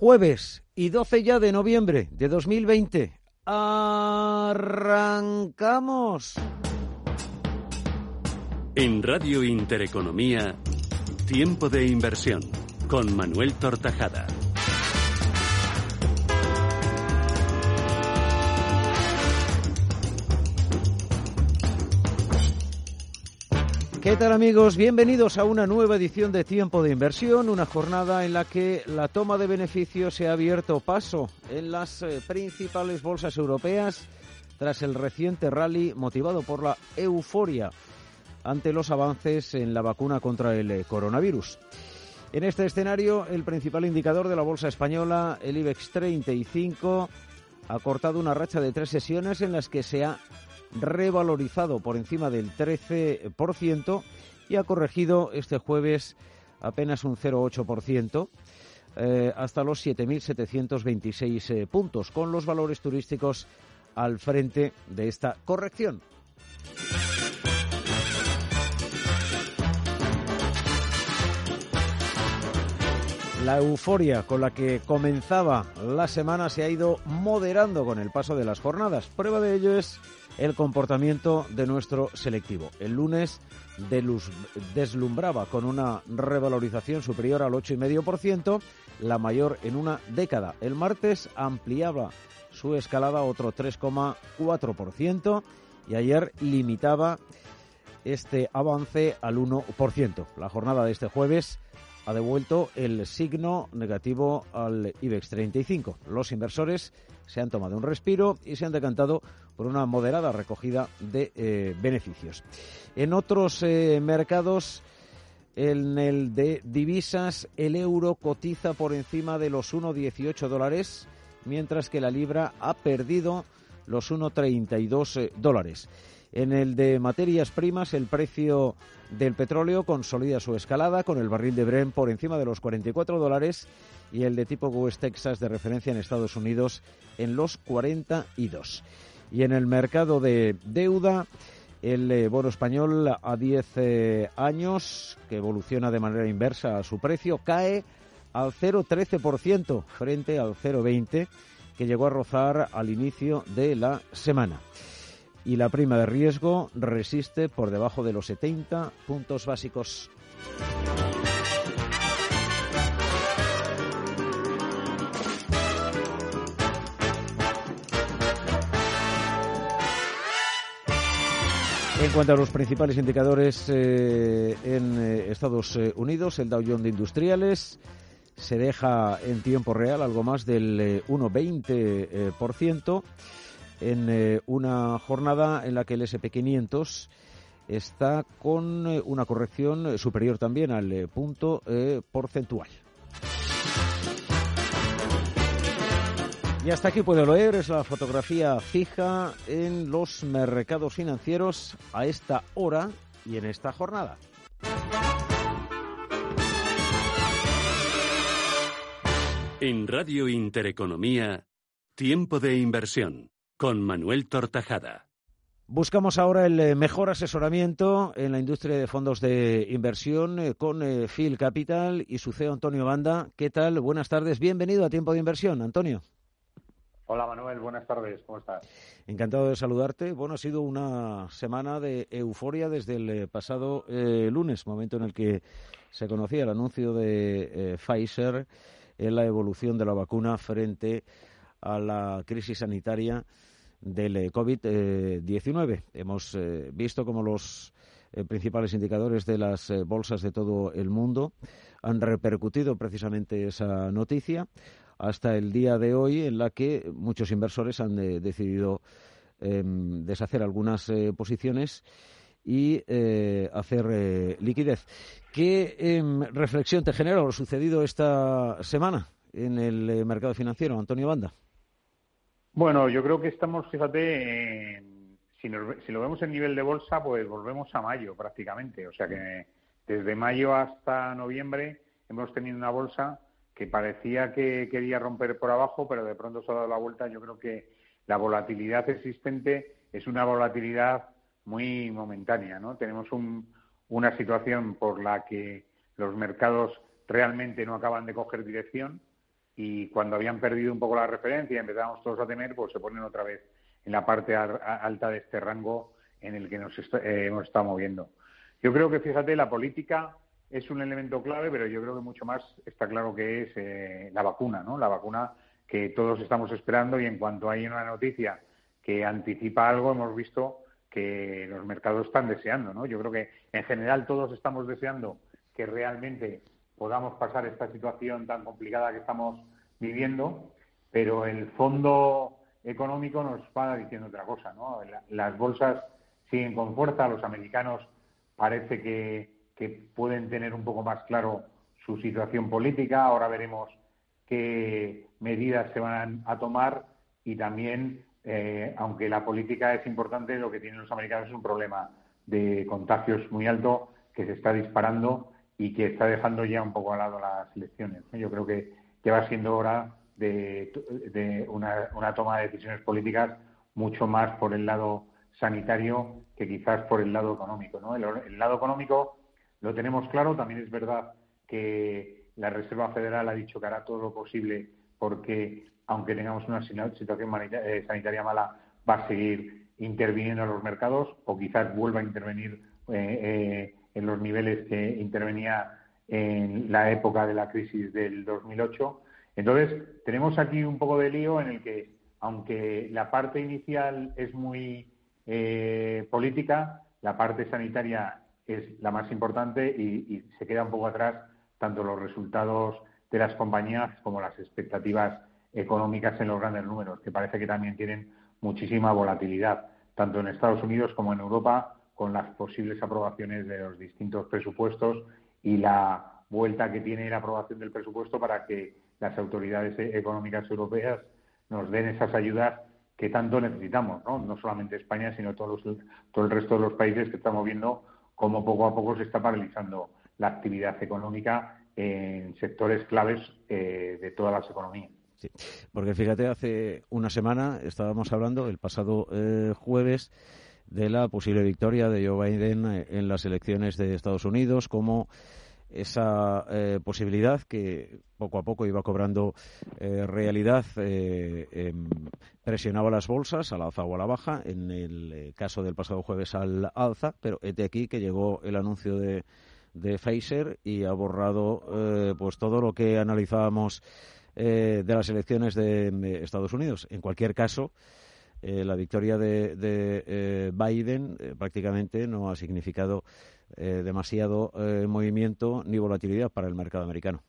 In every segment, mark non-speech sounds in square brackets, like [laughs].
Jueves y 12 ya de noviembre de 2020. Arrancamos. En Radio Intereconomía, Tiempo de Inversión, con Manuel Tortajada. ¿Qué tal amigos? Bienvenidos a una nueva edición de Tiempo de Inversión, una jornada en la que la toma de beneficios se ha abierto paso en las eh, principales bolsas europeas tras el reciente rally motivado por la euforia ante los avances en la vacuna contra el eh, coronavirus. En este escenario, el principal indicador de la bolsa española, el IBEX 35, ha cortado una racha de tres sesiones en las que se ha revalorizado por encima del 13% y ha corregido este jueves apenas un 0,8%. Eh, hasta los 7.726 eh, puntos, con los valores turísticos al frente de esta corrección. La euforia con la que comenzaba la semana se ha ido moderando con el paso de las jornadas. Prueba de ello es el comportamiento de nuestro selectivo. El lunes deslumbraba con una revalorización superior al 8,5%, la mayor en una década. El martes ampliaba su escalada a otro 3,4% y ayer limitaba este avance al 1%. La jornada de este jueves ha devuelto el signo negativo al IBEX 35. Los inversores se han tomado un respiro y se han decantado por una moderada recogida de eh, beneficios. En otros eh, mercados, en el de divisas, el euro cotiza por encima de los 1,18 dólares, mientras que la libra ha perdido los 1,32 eh, dólares. En el de materias primas, el precio del petróleo consolida su escalada con el barril de Brent por encima de los 44 dólares y el de tipo West Texas de referencia en Estados Unidos en los 42. Y en el mercado de deuda, el eh, bono español a 10 eh, años, que evoluciona de manera inversa a su precio, cae al 0,13% frente al 0,20% que llegó a rozar al inicio de la semana y la prima de riesgo resiste por debajo de los 70 puntos básicos. En cuanto a los principales indicadores eh, en eh, Estados Unidos, el Dow Jones de Industriales se deja en tiempo real algo más del 1,20% en eh, una jornada en la que el SP500 está con eh, una corrección eh, superior también al punto porcentual. Y hasta aquí puedo leer, es la fotografía fija en los mercados financieros a esta hora y en esta jornada. En Radio Intereconomía, tiempo de inversión con Manuel Tortajada. Buscamos ahora el eh, mejor asesoramiento en la industria de fondos de inversión eh, con eh, Phil Capital y su CEO Antonio Banda. ¿Qué tal? Buenas tardes. Bienvenido a Tiempo de Inversión, Antonio. Hola Manuel, buenas tardes. ¿Cómo estás? Encantado de saludarte. Bueno, ha sido una semana de euforia desde el pasado lunes, momento en el que se conocía el anuncio de Pfizer en la evolución de la vacuna frente a la crisis sanitaria del eh, COVID-19. Hemos eh, visto cómo los eh, principales indicadores de las bolsas de todo el mundo han repercutido precisamente esa noticia hasta el día de hoy en la que muchos inversores han decidido em, deshacer algunas posiciones y hacer liquidez. ¿Qué em, reflexión te genera lo sucedido esta semana en el mercado financiero, Antonio Banda? Bueno, yo creo que estamos, fíjate, si, lo vemos en nivel de bolsa, pues volvemos a mayo prácticamente. O sea que desde mayo hasta noviembre hemos tenido una bolsa que parecía que quería romper por abajo, pero de pronto se ha dado la vuelta. Yo creo que la volatilidad existente es una volatilidad muy momentánea, ¿no? Tenemos una situación por la que los mercados realmente no acaban de coger dirección y cuando habían perdido un poco la referencia y empezábamos todos a temer, pues se ponen otra vez en la parte alta de este rango en el que nos eh, hemos estado moviendo. Yo creo que, fíjate, la política es un elemento clave, pero yo creo que mucho más está claro que es eh, la vacuna, ¿no? La vacuna que todos estamos esperando y en cuanto hay una noticia que anticipa algo, hemos visto que los mercados están deseando, ¿no? Yo creo que en general todos estamos deseando que realmente podamos pasar esta situación tan complicada que estamos viviendo, pero el fondo económico nos va diciendo otra cosa, ¿no? Las bolsas siguen con fuerza, los americanos parece que, pueden tener un poco más claro su situación política, ahora veremos qué medidas se van a tomar y también, eh, aunque la política es importante, lo que tienen los americanos es un problema de contagios muy alto que se está disparando y que está dejando ya un poco al lado las elecciones. Yo creo que, que va siendo hora de, una, toma de decisiones políticas mucho más por el lado sanitario que quizás por el lado económico. ¿no? El, lado económico lo tenemos claro, también es verdad que la Reserva Federal ha dicho que hará todo lo posible porque, aunque tengamos una situación eh, sanitaria mala, va a seguir interviniendo en los mercados o quizás vuelva a intervenir eh, eh, en los niveles que intervenía en la época de la crisis del 2008. Entonces, tenemos aquí un poco de lío en el que, aunque la parte inicial es muy eh, política, la parte sanitaria es la más importante y, se queda un poco atrás tanto los resultados de las compañías como las expectativas económicas en los grandes números, que parece que también tienen muchísima volatilidad, tanto en Estados Unidos como en Europa, con las posibles aprobaciones de los distintos presupuestos y la vuelta que tiene la aprobación del presupuesto para que las autoridades económicas europeas nos den esas ayudas que tanto necesitamos, ¿no? No solamente España, sino todos todo el resto de los países que estamos viendo cómo poco a poco se está paralizando la actividad económica en sectores claves eh, de todas las economías. Sí, porque fíjate, hace una semana estábamos hablando, el pasado eh, jueves, de la posible victoria de Joe Biden eh, en las elecciones de Estados Unidos, como esa eh, posibilidad que poco a poco iba cobrando eh, realidad em, presionaba las bolsas al alza o a la baja, en el caso del pasado jueves al alza, pero de aquí que llegó el anuncio de, de Pfizer y ha borrado pues todo lo que analizábamos de las elecciones de Estados Unidos. En cualquier caso, eh, la victoria de, eh, Biden eh, prácticamente no ha significado demasiado movimiento ni volatilidad para el mercado americano.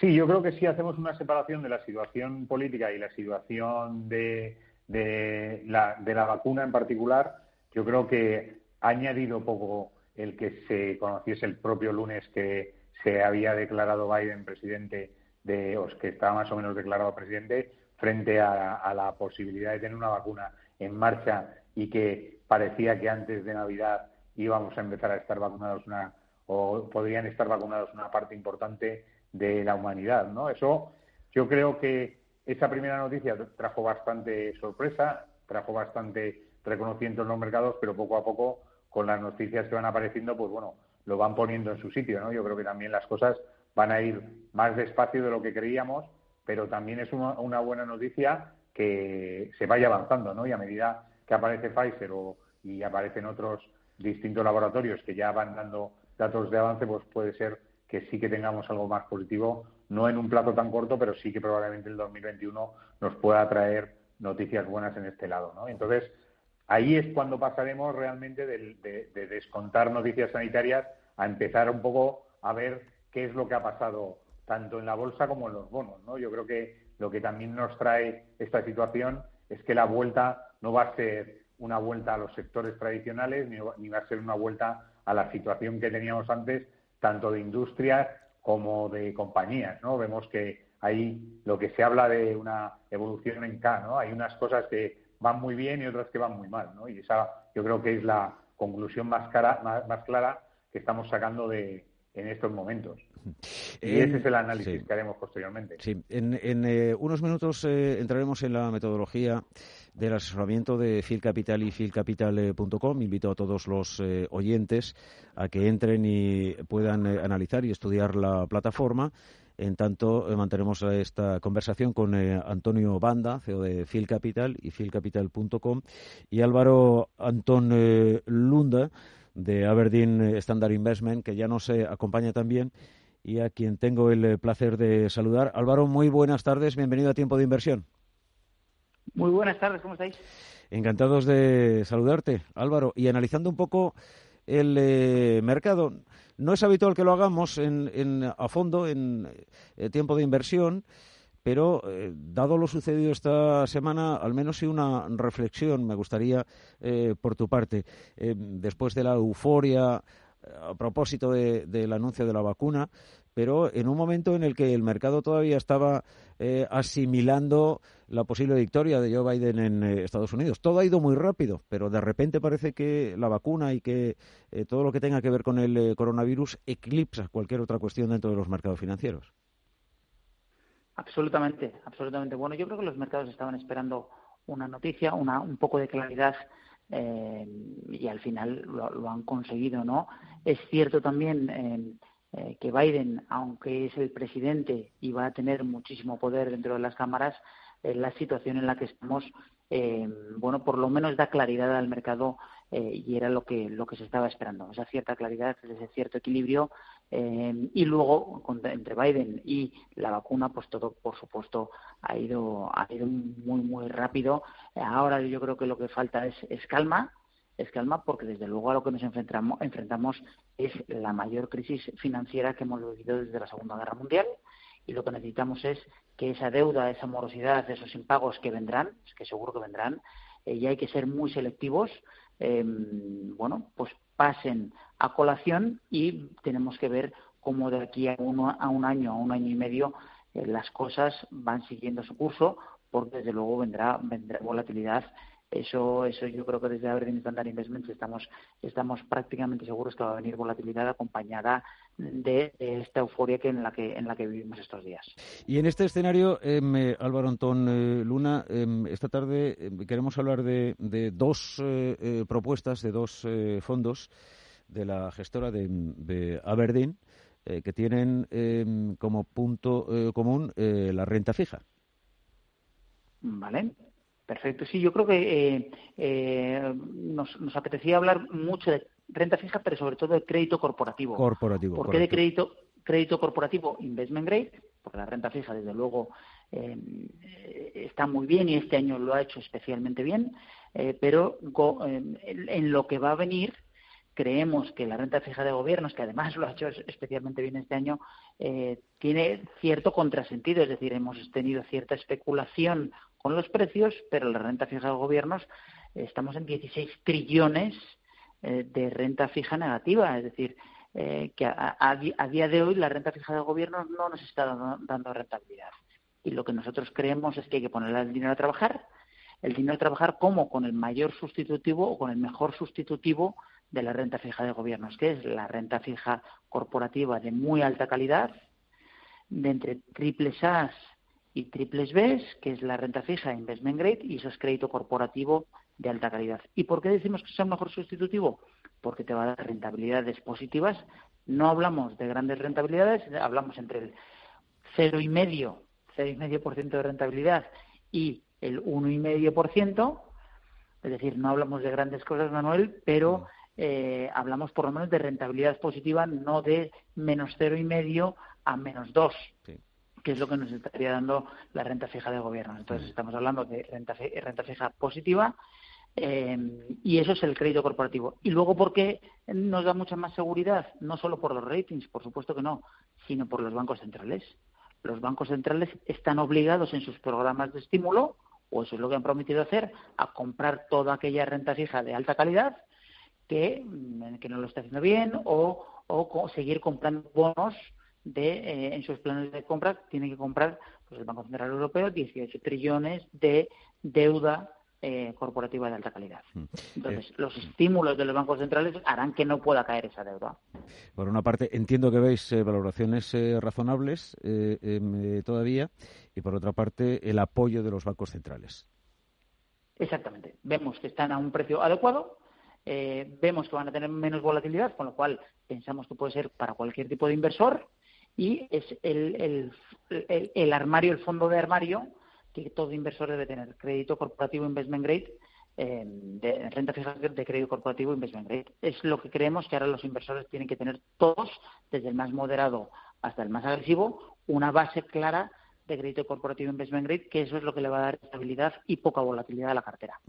Sí, yo creo que sí hacemos una separación de la situación política y la situación de, de, la, de la vacuna en particular. Yo creo que ha añadido poco el que se conociese el propio lunes que se había declarado Biden presidente de, o que estaba más o menos declarado presidente, frente a, la posibilidad de tener una vacuna en marcha y que parecía que antes de Navidad íbamos a empezar a estar vacunados una o podrían estar vacunados una parte importante de la humanidad, ¿no? Eso yo creo que esa primera noticia trajo bastante sorpresa, trajo bastante reconocimiento en los mercados, pero poco a poco con las noticias que van apareciendo, pues bueno, lo van poniendo en su sitio, ¿no? Yo creo que también las cosas van a ir más despacio de lo que creíamos pero también es una, buena noticia que se vaya avanzando, ¿no? Y a medida que aparece Pfizer o, y aparecen otros distintos laboratorios que ya van dando datos de avance, pues puede ser que sí que tengamos algo más positivo, no en un plazo tan corto, pero sí que probablemente el 2021 nos pueda traer noticias buenas en este lado, ¿no? Entonces, ahí es cuando pasaremos realmente de, de descontar noticias sanitarias a empezar un poco a ver qué es lo que ha pasado tanto en la bolsa como en los bonos. ¿no? Yo creo que lo que también nos trae esta situación es que la vuelta no va a ser una vuelta a los sectores tradicionales ni, va a ser una vuelta a la situación que teníamos antes, tanto de industrias como de compañías. ¿no? Vemos que ahí lo que se habla de una evolución en K, ¿no? hay unas cosas que van muy bien y otras que van muy mal. ¿no? Y esa yo creo que es la conclusión más, cara, más clara que estamos sacando de, en estos momentos. Y ese es el análisis que haremos posteriormente. Sí, en, eh, unos minutos eh, entraremos en la metodología del asesoramiento de Capital y filcapital.com. Invito a todos los eh, oyentes a que entren y puedan analizar y estudiar la plataforma En tanto, eh, mantenemos esta conversación con eh, Antonio Banda, CEO de Phil Capital y philcapital.com, y Álvaro Antón eh, Lunda, de Aberdeen Standard Investment, que ya nos acompaña también y a quien tengo el placer de saludar. Álvaro, muy buenas tardes, bienvenido a Tiempo de Inversión. Muy buenas tardes, ¿cómo estáis? Encantados de saludarte, Álvaro. Y analizando un poco el mercado, no es habitual que lo hagamos en, a fondo en eh, tiempo de inversión, pero eh, dado lo sucedido esta semana, al menos sí una reflexión me gustaría eh, por tu parte. después de la euforia a propósito del anuncio de la vacuna, pero en un momento en el que el mercado todavía estaba eh, asimilando la posible victoria de Joe Biden en eh, Estados Unidos. Todo ha ido muy rápido, pero de repente parece que la vacuna y que eh, todo lo que tenga que ver con el coronavirus eclipsa cualquier otra cuestión dentro de los mercados financieros. Absolutamente, absolutamente. Bueno, yo creo que los mercados estaban esperando una noticia, una, un poco de claridad y al final lo, han conseguido, ¿no? Es cierto también eh, que Biden, aunque es el presidente y va a tener muchísimo poder dentro de las cámaras, en la situación en la que estamos, eh, bueno, por lo menos da claridad al mercado eh, y era lo que lo que se estaba esperando, esa cierta claridad, ese cierto equilibrio y luego entre Biden y la vacuna, pues todo, por supuesto, ha ido ha ido muy muy rápido. Ahora yo creo que lo que falta es calma es calma porque desde luego a lo que nos enfrentamos, enfrentamos es la mayor crisis financiera que hemos vivido desde la Segunda Guerra Mundial y lo que necesitamos es que esa deuda, esa morosidad, esos impagos que vendrán, que seguro que vendrán, eh, y hay que ser muy selectivos, em, bueno, pues pasen a colación y tenemos que ver cómo de aquí a, uno, a un año, a un año y medio, eh, las cosas van siguiendo su curso, porque desde luego vendrá, vendrá volatilidad eso, eso yo creo que desde Aberdeen Standard Investments estamos, estamos prácticamente seguros que va a venir volatilidad acompañada de, esta euforia que en la que en la que vivimos estos días. Y en este escenario, em, eh, Álvaro Antón eh, Luna, em, esta tarde em, queremos hablar de, de dos eh, propuestas de dos fondos de la gestora de, de Aberdeen que tienen como punto común la renta fija. Vale. Perfecto, sí, yo creo que eh, eh, nos, nos, apetecía hablar mucho de renta fija, pero sobre todo de crédito corporativo. Corporativo. ¿Por qué de crédito, crédito corporativo investment grade? Porque la renta fija, desde luego, eh, está muy bien y este año lo ha hecho especialmente bien, pero en lo que va a venir creemos que la renta fija de gobiernos, que además [laughs] lo ha hecho especialmente bien este año, eh, tiene cierto contrasentido, es decir, hemos tenido cierta especulación con los precios, pero la renta fija de gobiernos eh, estamos en 16 trillones eh, de renta fija negativa, es decir, que a, día de hoy la renta fija de gobiernos no nos está dando, rentabilidad. Y lo que nosotros creemos es que hay que poner el dinero a trabajar, el dinero a trabajar como con el mayor sustitutivo o con el mejor sustitutivo de la renta fija de gobiernos, que es la renta fija corporativa de muy alta calidad, de entre triples A y triples B, que es la renta fija investment grade, y eso es crédito corporativo de alta calidad. ¿Y por qué decimos que es el mejor sustitutivo? Porque te va a dar rentabilidades positivas. No hablamos de grandes rentabilidades, hablamos entre el 0,5, 0,5% de rentabilidad y el 1,5%, es decir, no hablamos de grandes cosas, Manuel, pero eh, hablamos por lo menos de rentabilidad positiva, no de menos cero y medio a menos dos, que es lo que nos estaría dando la renta fija de gobierno. Entonces estamos hablando de renta, renta fija positiva eh, y eso es el crédito corporativo. Y luego, ¿por qué nos da mucha más seguridad? No solo por los ratings, por supuesto que no, sino por los bancos centrales. Los bancos centrales están obligados en sus programas de estímulo, o eso es lo que han prometido hacer, a comprar toda aquella renta fija de alta calidad que, mm, que no lo está haciendo bien o, o seguir comprando bonos de, eh, en sus planes de compra, tiene que comprar pues, el Banco Central Europeo 18 trillones de deuda eh, corporativa de alta calidad. Mm. Entonces, eh, los estímulos de los bancos centrales harán que no pueda caer esa deuda. Por una parte, entiendo que veis valoraciones razonables em, todavía y por otra parte, el apoyo de los bancos centrales. Exactamente. Vemos que están a un precio adecuado eh, vemos que van a tener menos volatilidad, con lo cual pensamos que puede ser para cualquier tipo de inversor y es el, armario, el fondo de armario que todo inversor debe tener. Crédito corporativo investment grade, eh, de renta fija de crédito corporativo investment grade. Es lo que creemos que ahora los inversores tienen que tener todos, desde el más moderado hasta el más agresivo, una base clara de crédito corporativo investment grade, que eso es lo que le va a dar estabilidad y poca volatilidad a la cartera.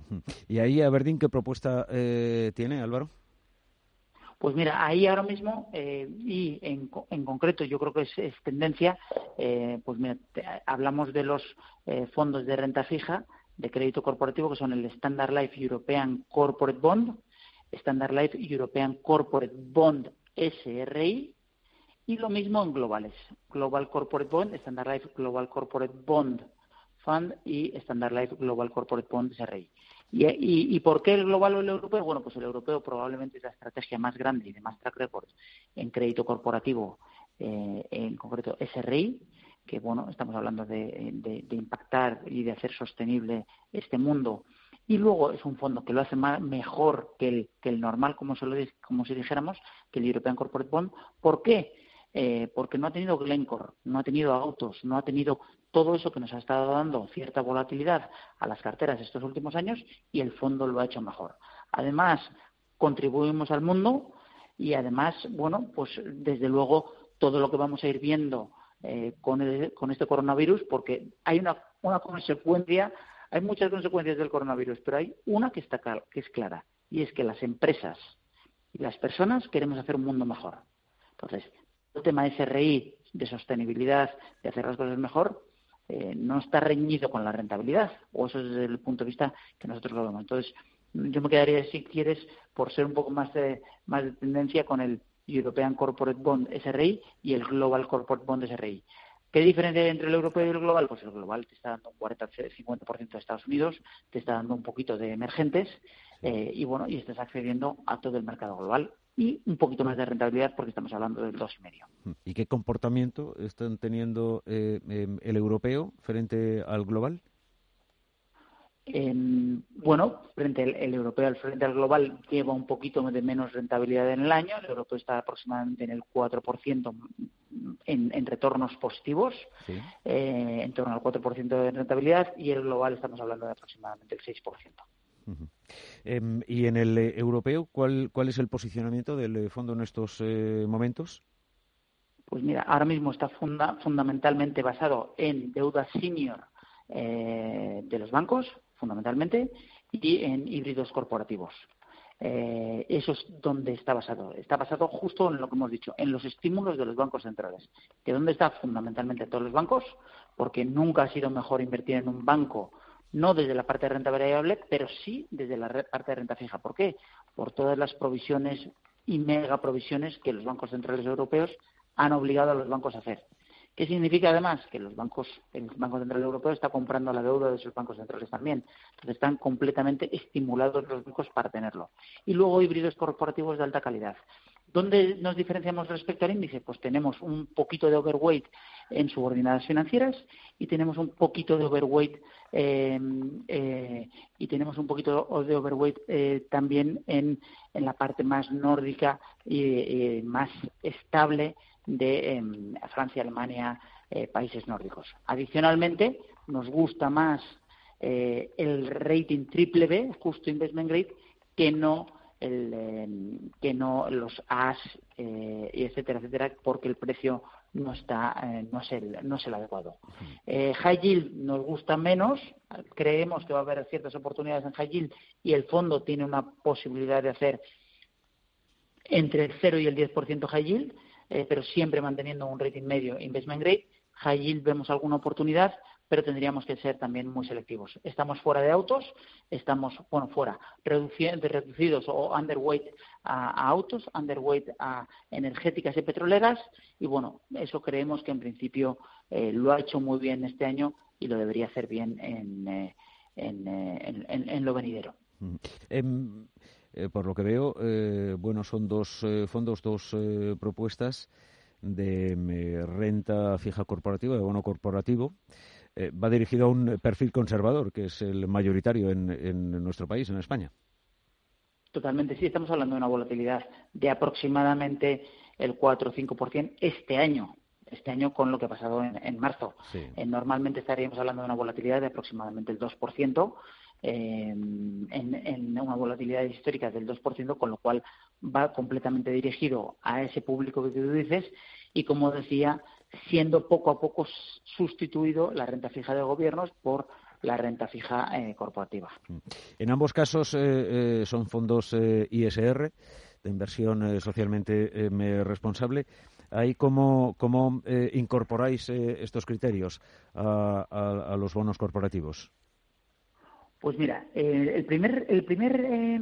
¿Y ahí, Aberdeen, qué propuesta eh, tiene, Álvaro? Pues mira, ahí ahora mismo, eh, y en, en, concreto yo creo que es, tendencia, eh, pues mira, hablamos de los eh, fondos de renta fija de crédito corporativo que son el Standard Life European Corporate Bond, Standard Life European Corporate Bond SRI, y lo mismo en globales, Global Corporate Bond, Standard Life Global Corporate Bond Fund y Standard Life Global Corporate Bond SRI. ¿Y, por qué el global o el europeo? Bueno, pues el europeo probablemente es la estrategia más grande y de más track record en crédito corporativo, eh, en concreto SRI, que bueno, estamos hablando de, impactar y de hacer sostenible este mundo. Y luego es un fondo que lo hace mejor que el, que el normal, como, se lo, como si dijéramos, que el European Corporate Bond. ¿Por qué? Eh, porque no ha tenido Glencore, no ha tenido autos, no ha tenido todo eso que nos ha estado dando cierta volatilidad a las carteras estos últimos años y el fondo lo ha hecho mejor. Además, contribuimos al mundo y además, bueno, pues desde luego todo lo que vamos a ir viendo eh, con, este coronavirus, porque hay una, una consecuencia, hay muchas consecuencias del coronavirus, pero hay una que, está, que es clara, y es que las empresas y las personas queremos hacer un mundo mejor. Entonces, el tema de SRI, de sostenibilidad, de hacer las cosas mejor, eh, no está reñido con la rentabilidad, o eso es desde el punto de vista que nosotros lo vemos. Entonces, yo me quedaría, si quieres, por ser un poco más de, más de tendencia con el European Corporate Bond SRI y el Global Corporate Bond SRI. ¿Qué diferencia hay entre el europeo y el global? Pues el global te está dando un 40-50% de Estados Unidos, te está dando un poquito de emergentes eh, y bueno, y estás accediendo a todo el mercado global y un poquito más de rentabilidad porque estamos hablando del 2,5. ¿Y qué comportamiento están teniendo eh, em, el europeo frente al global? bueno, frente al el europeo, frente al global, lleva un poquito de menos rentabilidad en el año. El europeo está aproximadamente en el 4% en, en retornos positivos, eh, en torno al 4% de rentabilidad, y el global estamos hablando de aproximadamente el 6%. Em, ¿Y en el eh, europeo cuál, cuál es el posicionamiento del eh, fondo en estos eh, momentos? Pues mira, ahora mismo está fundamentalmente basado en deuda senior de los bancos, fundamentalmente, y en híbridos corporativos. eso es donde está basado. Está basado justo en lo que hemos dicho, en los estímulos de los bancos centrales. ¿Que dónde está fundamentalmente todos los bancos? Porque nunca ha sido mejor invertir en un banco no desde la parte de renta variable, pero sí desde la parte de renta fija. ¿Por qué? Por todas las provisiones y mega provisiones que los bancos centrales europeos han obligado a los bancos a hacer. ¿Qué significa además? Que los bancos, el Banco Central Europeo está comprando la deuda de sus bancos centrales también. Entonces están completamente estimulados los bancos para tenerlo. Y luego híbridos corporativos de alta calidad. ¿Dónde nos diferenciamos respecto al índice? Pues tenemos un poquito de overweight en subordinadas financieras y tenemos un poquito de overweight eh, eh, y tenemos un poquito de overweight eh, también en, en, la parte más nórdica y más estable de em, Francia, Alemania, países nórdicos. Adicionalmente, nos gusta más el rating triple B, justo investment grade, que no el, em, que no los As, eh, etcétera, etcétera, porque el precio no está eh, no es el no es el adecuado. Eh, high yield nos gusta menos, creemos que va a haber ciertas oportunidades en high yield y el fondo tiene una posibilidad de hacer entre el 0 y el 10% high yield, eh, pero siempre manteniendo un rating medio investment grade. High yield vemos alguna oportunidad, pero tendríamos que ser también muy selectivos. Estamos fuera de autos, estamos, bueno, fuera, reducidos o underweight a, autos, underweight a energéticas y petroleras, y bueno, eso creemos que en principio eh, lo ha hecho muy bien este año y lo debería hacer bien en, eh, eh, en, lo venidero. Mm. Em, por lo que veo, bueno, son dos fondos, dos propuestas de renta fija corporativa, de bono corporativo. Eh, va dirigido a un perfil conservador, que es el mayoritario en, nuestro país, en España. Totalmente, sí, estamos hablando de una volatilidad de aproximadamente el 4 o 5% este año. este año con lo que ha pasado en, marzo. Eh, normalmente estaríamos hablando de una volatilidad de aproximadamente el 2%, eh, en, en, una volatilidad histórica del 2%, con lo cual va completamente dirigido a ese público que tú dices y, como decía, siendo poco a poco sustituido la renta fija de gobiernos por la renta fija eh, corporativa. En ambos casos eh, son fondos ISR, de inversión socialmente responsable. Ahí cómo, cómo eh, incorporáis eh, estos criterios a, los bonos corporativos. Pues mira, eh, el primer, el primer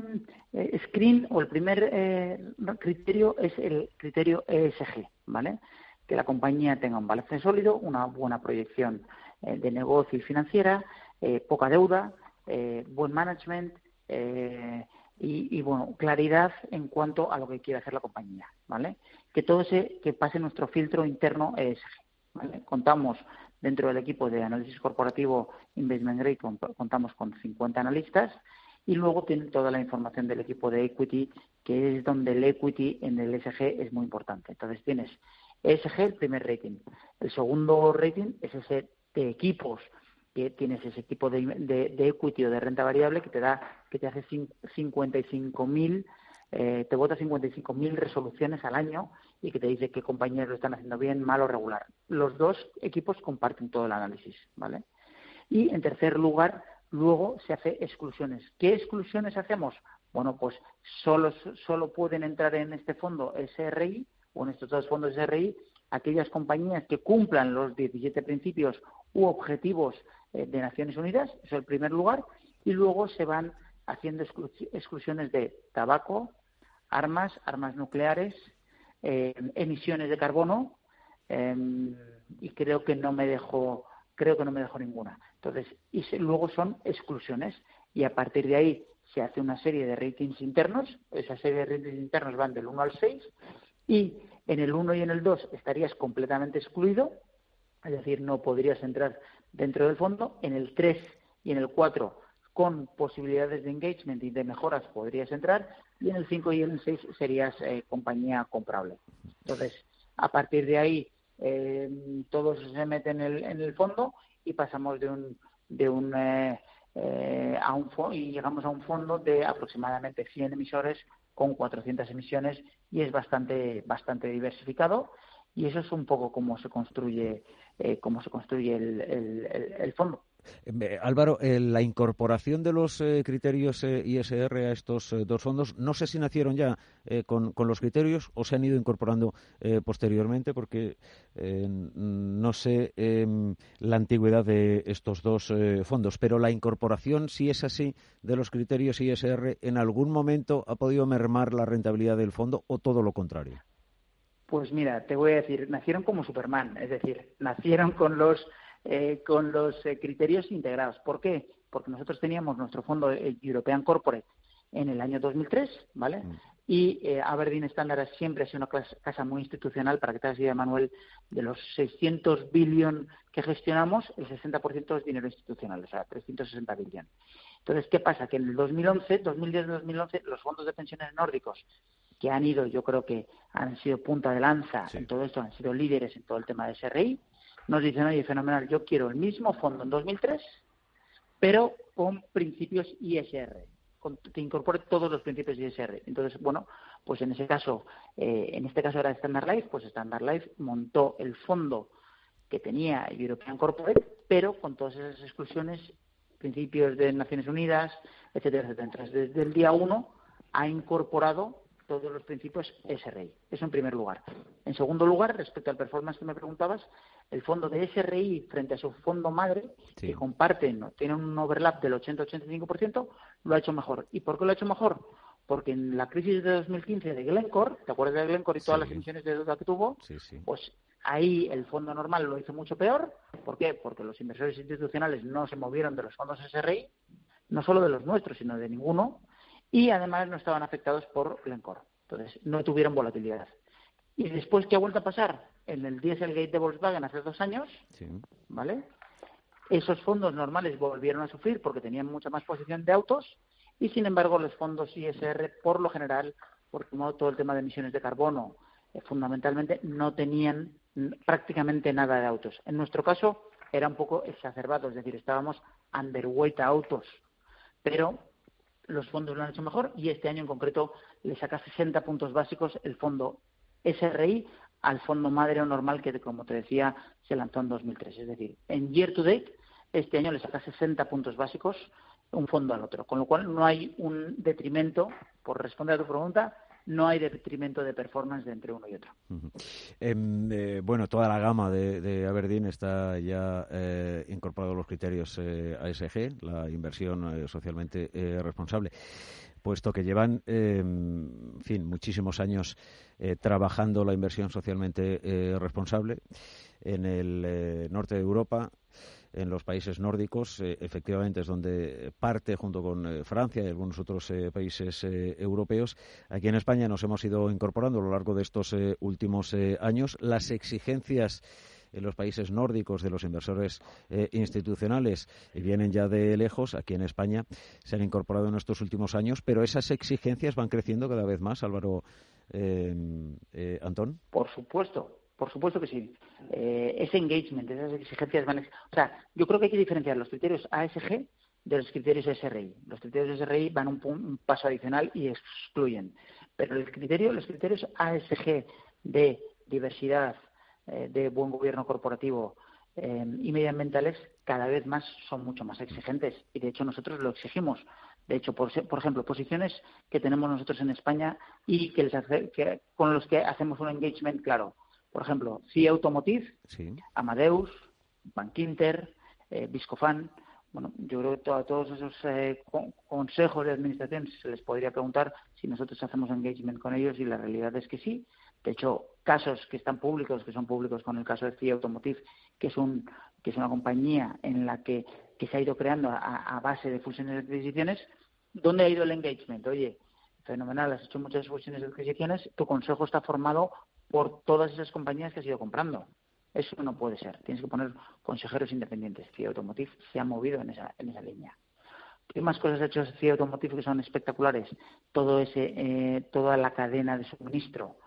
screen o el primer criterio es el criterio ESG, ¿vale? Que la compañía tenga un balance sólido, una buena proyección de negocio y financiera, poca deuda, buen management, y, bueno, claridad en cuanto a lo que quiere hacer la compañía, ¿vale? Que todo ese, que pase nuestro filtro interno ESG, ¿vale? Contamos dentro del equipo de análisis corporativo Investment Grade, contamos con 50 analistas y luego tienen toda la información del equipo de equity, que es donde el equity en el ESG es muy importante. Entonces tienes ESG, el primer rating. El segundo rating es ese de equipos que tienes ese tipo de, de, equity o de renta variable que te da que te hace 55.000 eh, te vota 55.000 resoluciones al año y que te dice qué compañías lo están haciendo bien, mal o regular. Los dos equipos comparten todo el análisis, ¿vale? Y en tercer lugar, luego se hace exclusiones. ¿Qué exclusiones hacemos? Bueno, pues solo, solo pueden entrar en este fondo SRI o en estos dos fondos SRI aquellas compañías que cumplan los 17 principios u objetivos eh, de Naciones Unidas, eso es el primer lugar, y luego se van haciendo exclusiones de tabaco, armas, armas nucleares, eh, emisiones de carbono, em, y creo que no me dejo, creo que no me dejo ninguna. Entonces, y luego son exclusiones, y a partir de ahí se hace una serie de ratings internos, esa serie de ratings internos van del 1 al 6, y en el 1 y en el 2 estarías completamente excluido, es decir, no podrías entrar dentro del fondo. En el 3 y en el 4, con posibilidades de engagement y de mejoras, podrías entrar. Y en el 5 y en el 6 serías eh, compañía comprable. Entonces, a partir de ahí, eh, todos se meten en el, en el fondo y pasamos de un, de un eh, eh a un y llegamos a un fondo de aproximadamente 100 emisores con 400 emisiones y es bastante bastante diversificado y eso es un poco cómo se construye eh, cómo se construye el, el, fondo. Eh, Álvaro, eh, la incorporación de los criterios ISR a estos dos fondos, no sé si nacieron ya con, con, los criterios o se han ido incorporando posteriormente, porque no sé em, la antigüedad de estos dos fondos, pero la incorporación, si es así, de los criterios ISR, ¿en algún momento ha podido mermar la rentabilidad del fondo o todo lo contrario? Pues mira, te voy a decir, nacieron como Superman, es decir, nacieron con los eh, con los eh, criterios integrados. ¿Por qué? Porque nosotros teníamos nuestro fondo European Corporate en el año 2003, ¿vale? Mm. Y eh, Aberdeen Standard siempre ha sido una casa muy institucional, para que te hagas idea, Manuel, de los 600 billion que gestionamos, el 60% es dinero institucional, o sea, 360 billion. Entonces, ¿qué pasa? Que en el 2011, 2010-2011, los fondos de pensiones nórdicos que han ido, yo creo que han sido punta de lanza en todo esto, han sido líderes en todo el tema de SRI, nos dicen, oye, fenomenal, yo quiero el mismo fondo en 2003, pero con principios ISR, que incorpore todos los principios ISR. Entonces, bueno, pues en ese caso, eh, en este caso era Standard Life, pues Standard Life montó el fondo que tenía European Corporate, pero con todas esas exclusiones, principios de Naciones Unidas, etcétera, etcétera. Entonces, desde el día uno ha incorporado todos los principios SRI. Eso en primer lugar. En segundo lugar, respecto al performance que me preguntabas, el fondo de SRI frente a su fondo madre, que comparten, tienen un overlap del 80-85%, lo ha hecho mejor. ¿Y por qué lo ha hecho mejor? Porque en la crisis de 2015 de Glencore, ¿te acuerdas de Glencore y todas las emisiones de deuda que tuvo? Pues ahí el fondo normal lo hizo mucho peor. ¿Por qué? Porque los inversores institucionales no se movieron de los fondos SRI, no solo de los nuestros, sino de ninguno y además no estaban afectados por Glencore. Entonces, no tuvieron volatilidad. Y después, ¿qué ha vuelto a pasar? En el Dieselgate de Volkswagen hace dos años, ¿vale? Esos fondos normales volvieron a sufrir porque tenían mucha más posición de autos y, sin embargo, los fondos ISR, por lo general, porque todo el tema de emisiones de carbono, eh, fundamentalmente no tenían prácticamente nada de autos. En nuestro caso era un poco exacerbado, es decir, estábamos underweight a autos, pero los fondos lo han hecho mejor y este año en concreto le saca 60 puntos básicos el fondo SRI al fondo madre o normal que, como te decía, se lanzó en 2003. Es decir, en year to date, este año le saca 60 puntos básicos un fondo al otro, con lo cual no hay un detrimento, por responder a tu pregunta, no hay detrimento de performance entre uno y otro. Em, eh, bueno, toda la gama de, Aberdeen está ya eh, incorporado los criterios eh, ASG, la inversión eh, socialmente responsable, puesto que llevan, em, en fin, muchísimos años trabajando la inversión socialmente responsable en el norte de Europa en los países nórdicos. Eh, efectivamente es donde parte junto con eh, Francia y algunos otros eh, países europeos. Aquí en España nos hemos ido incorporando a lo largo de estos últimos años las exigencias en los países nórdicos de los inversores institucionales vienen ya de lejos. Aquí en España se han incorporado en estos últimos años, pero esas exigencias van creciendo cada vez más, Álvaro Antón. Por supuesto. Por supuesto que sí. Eh, ese engagement, esas exigencias van. O sea, yo creo que hay que diferenciar los criterios ASG de los criterios SRI. Los criterios SRI van un, paso adicional y excluyen. Pero los criterios ASG de diversidad, eh, de buen gobierno corporativo eh, y medioambientales cada vez más son mucho más exigentes. Y de hecho nosotros lo exigimos. De hecho, por, ejemplo, posiciones que tenemos nosotros en España y que, les que con los que hacemos un engagement claro por ejemplo, CIA Automotive, Amadeus, Bankinter, eh, Viscofan. Bueno, yo creo que a todos esos eh, consejos de administración se les podría preguntar si nosotros hacemos engagement con ellos y la realidad es que sí. De hecho, casos que están públicos, que son públicos con el caso de CIA Automotive, que es, un, que es una compañía en la que, que se ha ido creando a, base de fusiones y adquisiciones, ¿dónde ha ido el engagement? Oye, fenomenal, has hecho muchas fusiones y adquisiciones, tu consejo está formado por todas esas compañías que has ido comprando. Eso no puede ser. Tienes que poner consejeros independientes. CIA Automotive se ha movido en esa, en esa línea. ¿Qué más cosas ha hecho CIA Automotive que son espectaculares? Todo ese, eh, toda la cadena de suministro.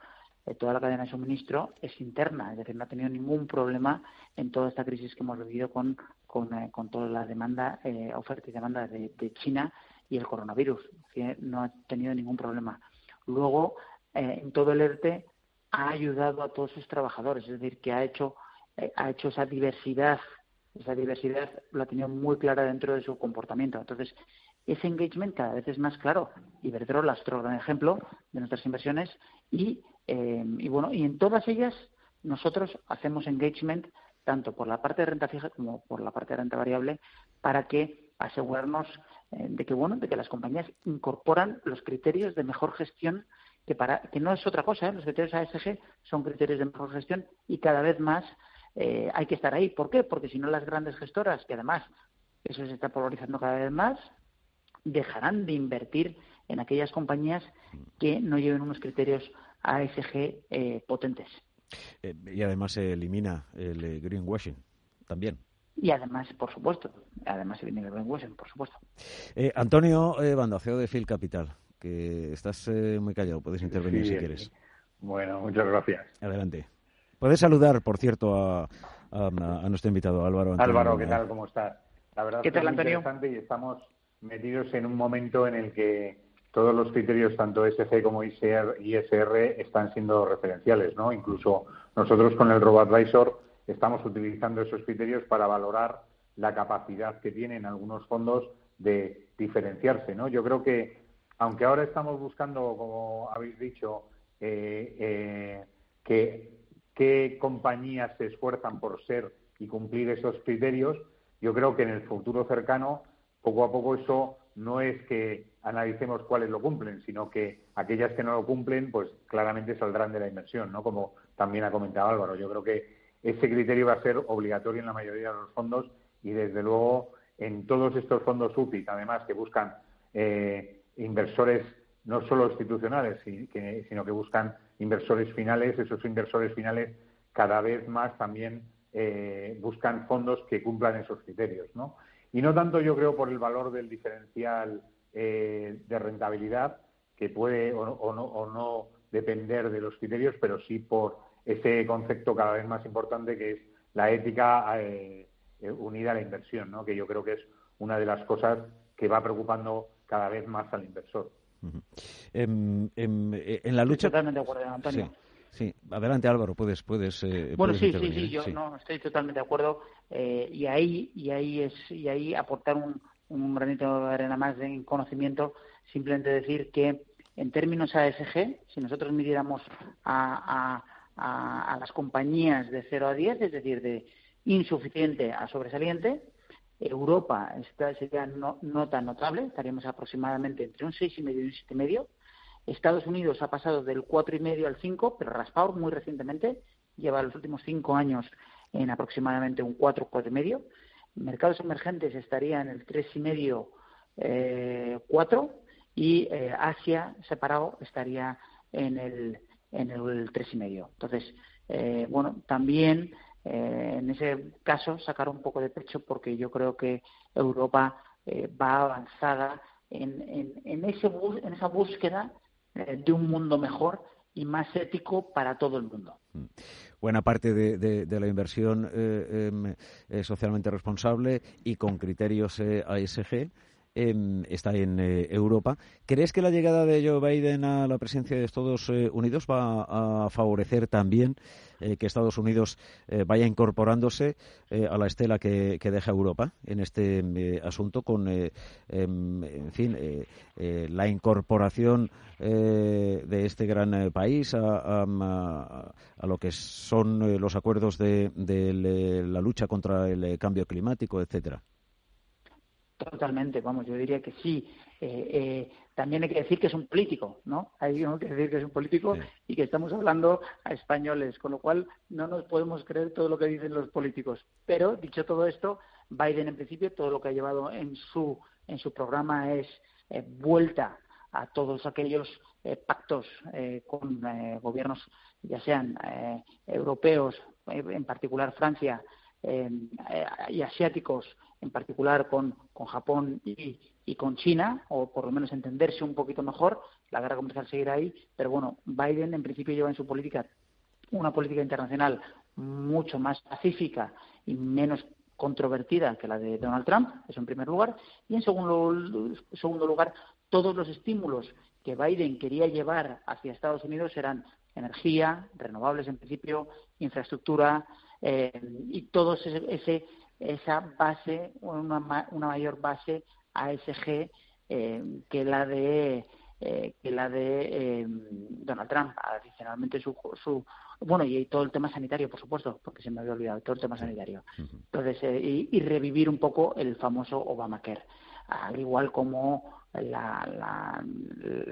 Eh, toda la cadena de suministro es interna, es decir, no ha tenido ningún problema en toda esta crisis que hemos vivido con, con, eh, toda la demanda, oferta y demanda de, de, China y el coronavirus. No ha tenido ningún problema. Luego, en todo el ERTE ha ayudado a todos sus trabajadores, es decir, que ha hecho, eh, ha hecho esa diversidad, esa diversidad la ha tenido muy clara dentro de su comportamiento. Entonces, ese engagement cada vez es más claro. Iberdrola es otro gran ejemplo de nuestras inversiones y, eh, y bueno, y en todas ellas nosotros hacemos engagement tanto por la parte de renta fija como por la parte de renta variable para que asegurarnos eh, de que bueno de que las compañías incorporan los criterios de mejor gestión que, para, que no es otra cosa, ¿eh? los criterios ASG son criterios de mejor gestión y cada vez más eh, hay que estar ahí. ¿Por qué? Porque si no las grandes gestoras, que además eso se está polarizando cada vez más, dejarán de invertir en aquellas compañías que no lleven unos criterios ASG eh, potentes. y además se elimina el greenwashing también. Y además, por supuesto, además se elimina el greenwashing, por supuesto. Antonio Bandaceo de Phil Capital que estás eh, muy callado. Puedes intervenir si quieres. Bueno, muchas gracias. Adelante. Puedes saludar, por cierto, a, nuestro invitado, Álvaro. Álvaro, ¿qué tal? ¿Cómo estás? La verdad es que es muy interesante y estamos metidos en un momento en el que todos los criterios, tanto SG como ISR, ISR, están siendo referenciales, ¿no? Incluso nosotros con el RoboAdvisor estamos utilizando esos criterios para valorar la capacidad que tienen algunos fondos de diferenciarse, ¿no? Yo creo que aunque ahora estamos buscando, como habéis dicho, eh, eh, que qué compañías se esfuerzan por ser y cumplir esos criterios, yo creo que en el futuro cercano, poco a poco eso no es que analicemos cuáles lo cumplen, sino que aquellas que no lo cumplen, pues claramente saldrán de la inversión, ¿no? Como también ha comentado Álvaro. Yo creo que ese criterio va a ser obligatorio en la mayoría de los fondos y, desde luego, en todos estos fondos UPIC, además, que buscan eh, inversores no solo institucionales, sino que buscan inversores finales. Esos inversores finales cada vez más también eh, buscan fondos que cumplan esos criterios, ¿no? Y no tanto yo creo por el valor del diferencial eh, de rentabilidad que puede o, no, depender de los criterios, pero sí por ese concepto cada vez más importante que es la ética eh, eh, unida a la inversión, ¿no? que yo creo que es una de las cosas que va preocupando cada vez más al inversor. Em, em, eh, en, la lucha. totalmente de acuerdo, Antonio. Sí. adelante Álvaro, puedes, puedes. bueno, sí, sí, sí, yo no estoy totalmente de acuerdo y ahí y ahí es y ahí aportar un, un granito de arena más de conocimiento, simplemente decir que en términos ASG, si nosotros midiéramos a, a, las compañías de 0 a 10, es decir, de insuficiente a sobresaliente, Europa está, sería no, tan notable, estaríamos aproximadamente entre un 6,5 y un 7,5. Estados Unidos ha pasado del 4,5 al 5, pero raspado muy recientemente, lleva los últimos cinco años en aproximadamente un 4, 4,5. Mercados emergentes estaría en el 3,5, eh, 4 y eh, Asia separado estaría en el en el tres y medio. Entonces, eh, bueno, también eh, en ese caso sacar un poco de pecho porque yo creo que Europa eh, va avanzada en, en, en, ese en esa búsqueda de un mundo mejor y más ético para todo el mundo. Mm. Buena parte de, la inversión em, socialmente responsable y con criterios ASG está en eh, Europa. ¿Crees que la llegada de Joe Biden a la presidencia de Estados eh, Unidos va a favorecer también eh, que Estados Unidos vaya incorporándose a la estela que, deja Europa en este asunto con, em, en fin, la incorporación de este gran país a, a, lo que son los acuerdos de, de la lucha contra el cambio climático, etcétera? Totalmente, vamos, yo diría que sí. Eh, eh, también hay que decir que es un político, ¿no? Hay que decir que es un político y que estamos hablando a españoles, con lo cual no nos podemos creer todo lo que dicen los políticos. Pero, dicho todo esto, Biden en principio todo lo que ha llevado en su, en su programa es eh, vuelta a todos aquellos pactos con gobiernos, ya sean europeos, en particular Francia, y asiáticos, en particular con, con Japón y, y, con China, o por lo menos entenderse un poquito mejor. La guerra comercial seguirá ahí, pero bueno, Biden en principio lleva en su política una política internacional mucho más pacífica y menos controvertida que la de Donald Trump, eso en primer lugar, y en segundo, segundo lugar, todos los estímulos que Biden quería llevar hacia Estados Unidos eran energía, renovables en principio, infraestructura eh, y todo ese, esa base, una, una mayor base ASG eh, que la de eh, que la de eh, Donald Trump. Adicionalmente su, su bueno y todo el tema sanitario, por supuesto, porque se me había olvidado todo el tema sanitario. Entonces y, y, revivir un poco el famoso Obamacare, al igual como la, la,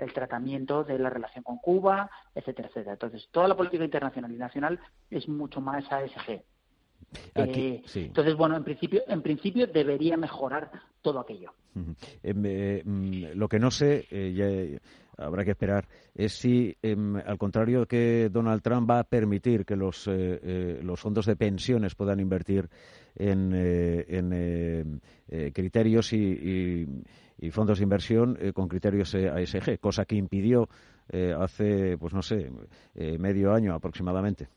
el tratamiento de la relación con Cuba, etcétera, etcétera. Entonces toda la política internacional y nacional es mucho más ASG. Eh, entonces, bueno, en principio, en principio debería mejorar todo aquello. Em, eh, mm, lo que no sé, eh, habrá que esperar, es si, em, al contrario que Donald Trump va a permitir que los, los fondos de pensiones puedan invertir en, en criterios y, y, fondos de inversión con criterios ASG, cosa que impidió hace, pues no sé, medio año aproximadamente.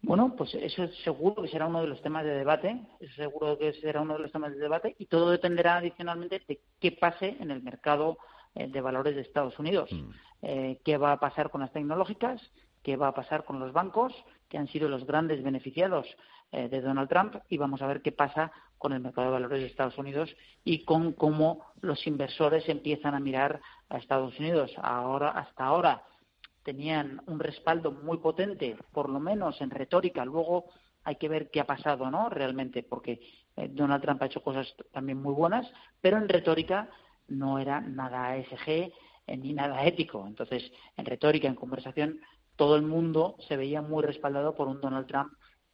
Bueno, pues eso seguro que será uno de los temas de debate, eso seguro que será uno de los temas de debate y todo dependerá adicionalmente de qué pase en el mercado eh, de valores de Estados Unidos. Mm. Eh, ¿Qué va a pasar con las tecnológicas? ¿Qué va a pasar con los bancos, que han sido los grandes beneficiados eh, de Donald Trump? Y vamos a ver qué pasa con el mercado de valores de Estados Unidos y con cómo los inversores empiezan a mirar a Estados Unidos. Ahora, hasta ahora tenían un respaldo muy potente, por lo menos en retórica. Luego hay que ver qué ha pasado, ¿no? Realmente, porque eh, Donald Trump ha hecho cosas también muy buenas, pero en retórica no era nada ASG eh, ni nada ético. Entonces, en retórica, en conversación, todo el mundo se veía muy respaldado por un Donald Trump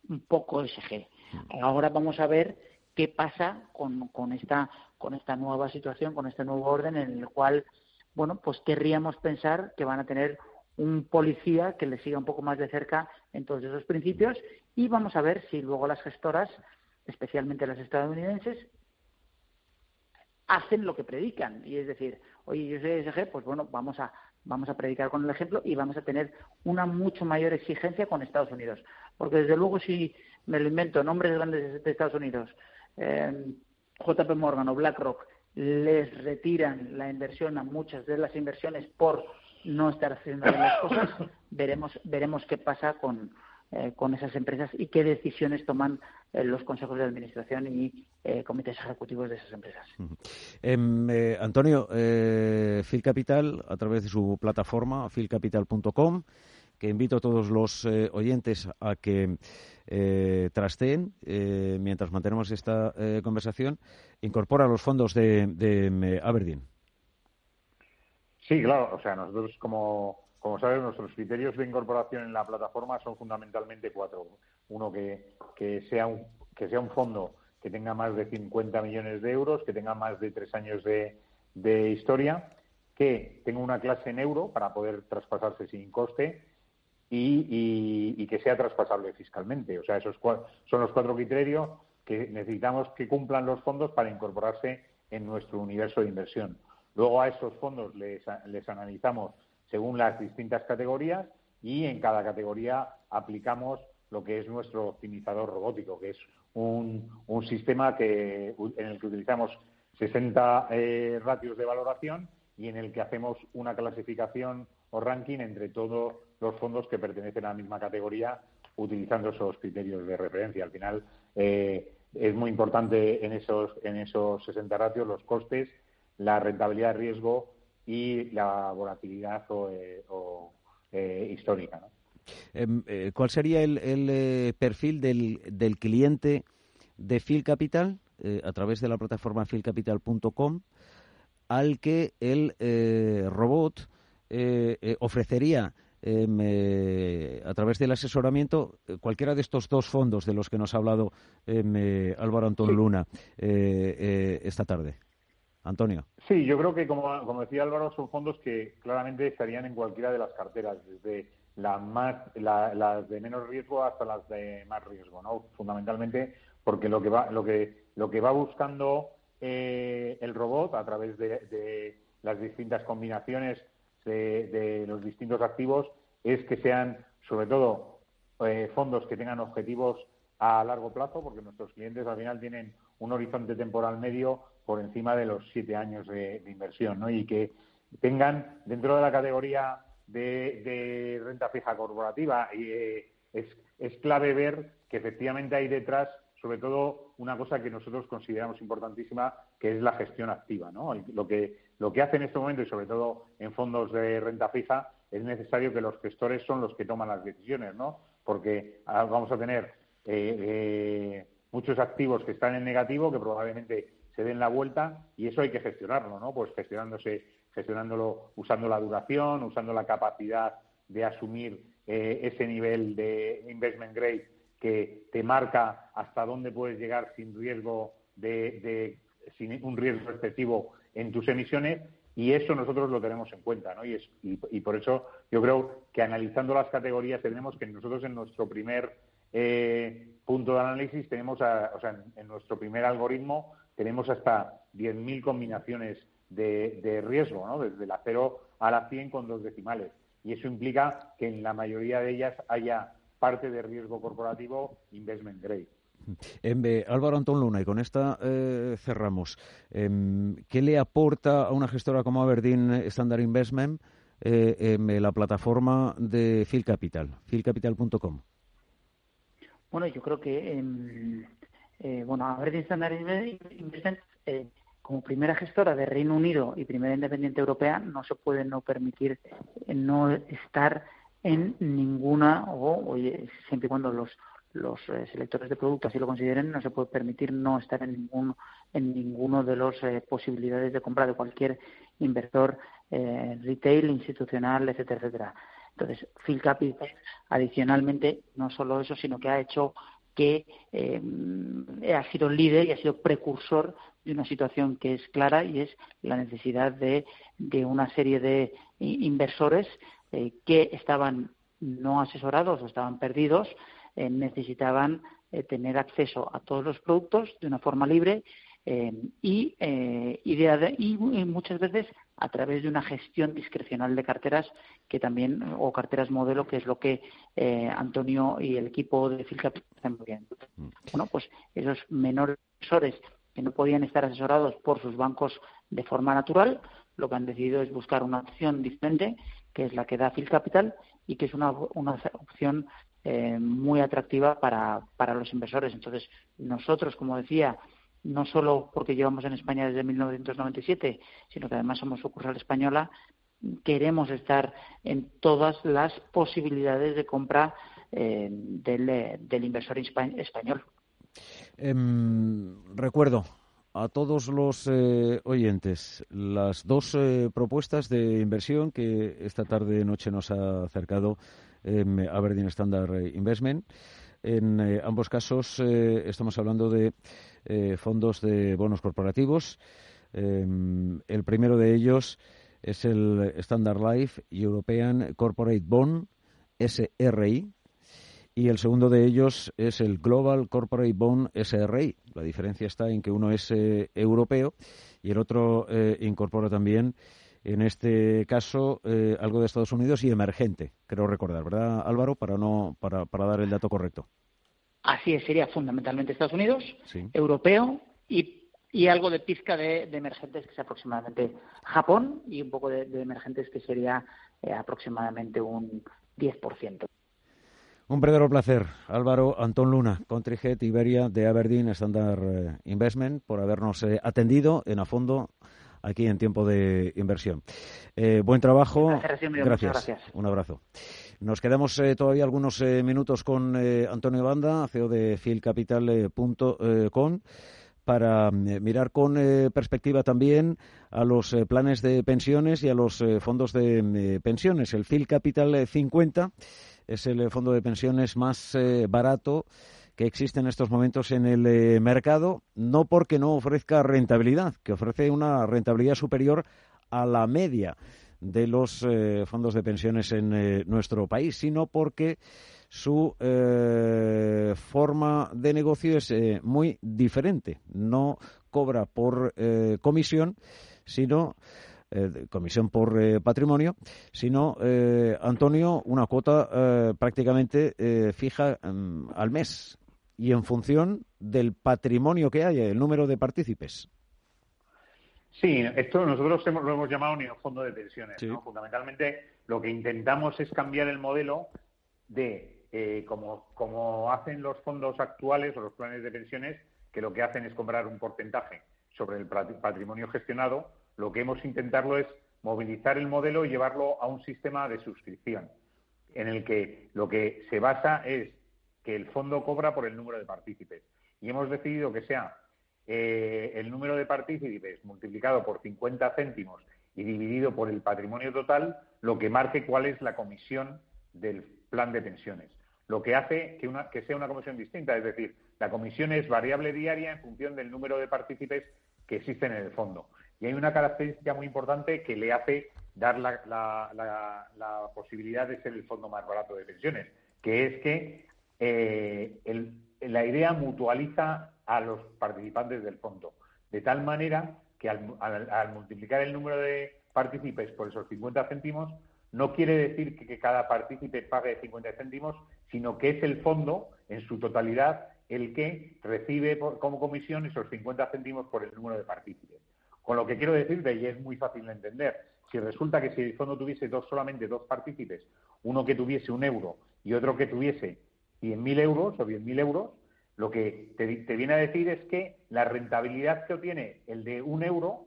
un poco ASG. Ahora vamos a ver qué pasa con, con esta con esta nueva situación, con este nuevo orden en el cual, bueno, pues querríamos pensar que van a tener un policía que le siga un poco más de cerca en todos esos principios y vamos a ver si luego las gestoras, especialmente las estadounidenses, hacen lo que predican y es decir, oye, yo soy ESG, pues bueno, vamos a vamos a predicar con el ejemplo y vamos a tener una mucho mayor exigencia con Estados Unidos. Porque desde luego si me lo invento, nombres grandes de Estados Unidos, eh, JP Morgan o BlackRock les retiran la inversión a muchas de las inversiones por no estar haciendo las cosas, veremos, veremos qué pasa con, eh, con esas empresas y qué decisiones toman eh, los consejos de administración y eh, comités ejecutivos de esas empresas. Em, Antonio, Phil Capital, a través de su plataforma, philcapital.com, que invito a todos los oyentes a que trasteen mientras mantenemos esta conversación, incorpora los fondos de, de Aberdeen. Sí, claro. O sea, nosotros como como sabes, nuestros criterios de incorporación en la plataforma son fundamentalmente cuatro. Uno, que, que, sea, un, que sea un fondo que tenga más de 50 millones de euros, que tenga más de tres años de, de historia, que tenga una clase en euro para poder traspasarse sin coste y, y, que sea traspasable fiscalmente. O sea, esos son los cuatro criterios que necesitamos que cumplan los fondos para incorporarse en nuestro universo de inversión. Luego a esos fondos les, analizamos según las distintas categorías y en cada categoría aplicamos lo que es nuestro optimizador robótico, que es un, sistema que, en el que utilizamos 60 eh, ratios de valoración y en el que hacemos una clasificación o ranking entre todos los fondos que pertenecen a la misma categoría utilizando esos criterios de referencia. Al final eh, es muy importante en esos, en esos 60 ratios los costes, la rentabilidad de riesgo y la volatilidad o, eh, eh, histórica. Em, eh, ¿Cuál sería el, perfil del, del, cliente de Phil Capital a través de la plataforma philcapital.com al que el robot ofrecería em, a través del asesoramiento cualquiera de estos dos fondos de los que nos ha hablado em, Álvaro Antón Luna esta tarde? Antonio. Sí, yo creo que, como, decía Álvaro, son fondos que claramente estarían en cualquiera de las carteras, desde las más, las de menos riesgo hasta las de más riesgo, ¿no? Fundamentalmente porque lo que va, lo que, lo que va buscando eh, el robot a través de, las distintas combinaciones de, los distintos activos es que sean, sobre todo, eh, fondos que tengan objetivos a largo plazo, porque nuestros clientes al final tienen un horizonte temporal medio por encima de los siete años de, inversión, ¿no? Y que tengan dentro de la categoría de, renta fija corporativa eh, es, clave ver que efectivamente hay detrás sobre todo una cosa que nosotros consideramos importantísima, que es la gestión activa. ¿no? Lo, que, lo que hace en este momento, y sobre todo en fondos de renta fija, es necesario que los gestores son los que toman las decisiones, ¿no? porque ah, vamos a tener eh, eh, muchos activos que están en negativo, que probablemente se den la vuelta y eso hay que gestionarlo, ¿no? Pues gestionándose, gestionándolo, usando la duración, usando la capacidad de asumir eh, ese nivel de investment grade que te marca hasta dónde puedes llegar sin riesgo de, sin un riesgo excesivo en tus emisiones y eso nosotros lo tenemos en cuenta, ¿no? Y, es, y, por eso yo creo que analizando las categorías tenemos que nosotros en nuestro primer eh, punto de análisis tenemos, o sea, en, nuestro primer algoritmo tenemos hasta 10.000 combinaciones de, riesgo, ¿no? Desde la 0 a la 100 con dos decimales. Y eso implica que en la mayoría de ellas haya parte de riesgo corporativo investment grade. Eh, Álvaro Antón Luna, y con esta eh, cerramos. Em, ¿Qué le aporta a una gestora como Aberdeen Standard Investment eh, em, la plataforma de Phil Capital, philcapital.com? Bueno, yo creo que em, eh, bueno, Aberdeen Standard Investment, eh, como primera gestora de Reino Unido y primera independiente europea, no se puede no permitir eh, no estar en ninguna, o oye, siempre y cuando los los eh, selectores de productos así lo consideren, no se puede permitir no estar en ninguno, en ninguno de las posibilidades de compra de cualquier inversor retail, institucional, etcétera, etcétera. Entonces, Phil Capital, adicionalmente, no solo eso, sino que ha hecho que eh, ha sido líder y ha sido precursor de una situación que es clara y es la necesidad de, una serie de inversores eh, que estaban no asesorados o estaban perdidos, eh, necesitaban tener acceso a todos los productos de una forma libre y, y, y, muchas veces a través de una gestión discrecional de carteras que también o carteras modelo que es lo que eh, Antonio y el equipo de Philcap están bien. Mm. Bueno, pues esos menores asesores que no podían estar asesorados por sus bancos de forma natural, lo que han decidido es buscar una opción diferente, que es la que da Phil Capital y que es una, una opción eh, muy atractiva para, para los inversores. Entonces, nosotros, como decía, no solo porque llevamos en España desde 1997, sino que además somos sucursal española, queremos estar en todas las posibilidades de compra eh, del, inversor español. Em, recuerdo a todos los eh, oyentes las dos eh, propuestas de inversión que esta tarde noche nos ha acercado em, Aberdeen Standard Investment. En ambos casos estamos hablando de eh, fondos de bonos corporativos. Em, el primero de ellos es el Standard Life European Corporate Bond, SRI, y el segundo de ellos es el Global Corporate Bond SRI. La diferencia está en que uno es eh, europeo y el otro eh, incorpora también, en este caso, algo de Estados Unidos y emergente, creo recordar, ¿verdad, Álvaro? Para, no, para, para dar el dato correcto. Así sería fundamentalmente Estados Unidos, europeo y, y, algo de pizca de, emergentes que es aproximadamente Japón y un poco de, emergentes que sería eh, aproximadamente un 10%. Un verdadero placer, Álvaro Antón Luna, Contriget Iberia de Aberdeen Standard eh, Investment, por habernos eh, atendido en a fondo aquí en tiempo de inversión. buen trabajo. gracias. Un abrazo. Nos quedamos eh, todavía algunos eh, minutos con eh, Antonio Banda, CEO de filcapital.com para mirar con perspectiva también a los planes de pensiones y a los fondos de pensiones. El Phil Capital 50 es el fondo de pensiones más barato que existe en estos momentos en el mercado, no porque no ofrezca rentabilidad, que ofrece una rentabilidad superior a la media de los eh, fondos de pensiones en eh, nuestro país, sino porque su eh, forma de negocio es muy diferente. No cobra por comisión, sino comisión por patrimonio, sino, Antonio, una cuota prácticamente fija mm, al mes y en función del patrimonio que haya, el número de partícipes. Sí, esto nosotros hemos, lo hemos llamado fondo de pensiones. Fundamentalmente lo que intentamos es cambiar el modelo de, eh, como, como hacen los fondos actuales o los planes de pensiones, que lo que hacen es comprar un porcentaje sobre el patrimonio gestionado, lo que hemos intentado es movilizar el modelo y llevarlo a un sistema de suscripción, en el que lo que se basa es que el fondo cobra por el número de partícipes. Y hemos decidido que sea eh, el número de partícipes multiplicado por 50 céntimos y dividido por el patrimonio total, lo que marque cuál es la comisión del plan de pensiones. Lo que hace que, una, que sea una comisión distinta, es decir, la comisión es variable diaria en función del número de partícipes que existen en el fondo. Y hay una característica muy importante que le hace dar la, posibilidad de ser el fondo más barato de pensiones, que es que eh, la idea mutualiza a los participantes del fondo. De tal manera que al, multiplicar el número de partícipes por esos 50 céntimos, no quiere decir que, cada partícipe pague 50 céntimos, sino que es el fondo en su totalidad el que recibe como comisión esos 50 céntimos por el número de partícipes. Con lo que quiero decirte, y es muy fácil de entender, si resulta que si el fondo tuviese dos, solamente dos partícipes, uno que tuviese un euro y otro que tuviese 100.000 euros o 10.000 euros, lo que te, viene a decir es que la rentabilidad que obtiene el de un euro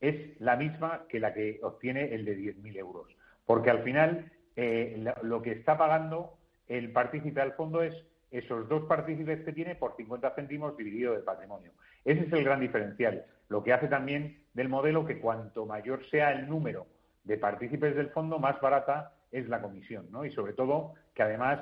es la misma que la que obtiene el de 10.000 euros. Porque al final eh, lo que está pagando el partícipe al fondo es esos dos partícipes que tiene por 50 céntimos dividido de patrimonio. Ese es el gran diferencial. Lo que hace también del modelo que cuanto mayor sea el número de partícipes del fondo, más barata es la comisión, ¿no? Y sobre todo que además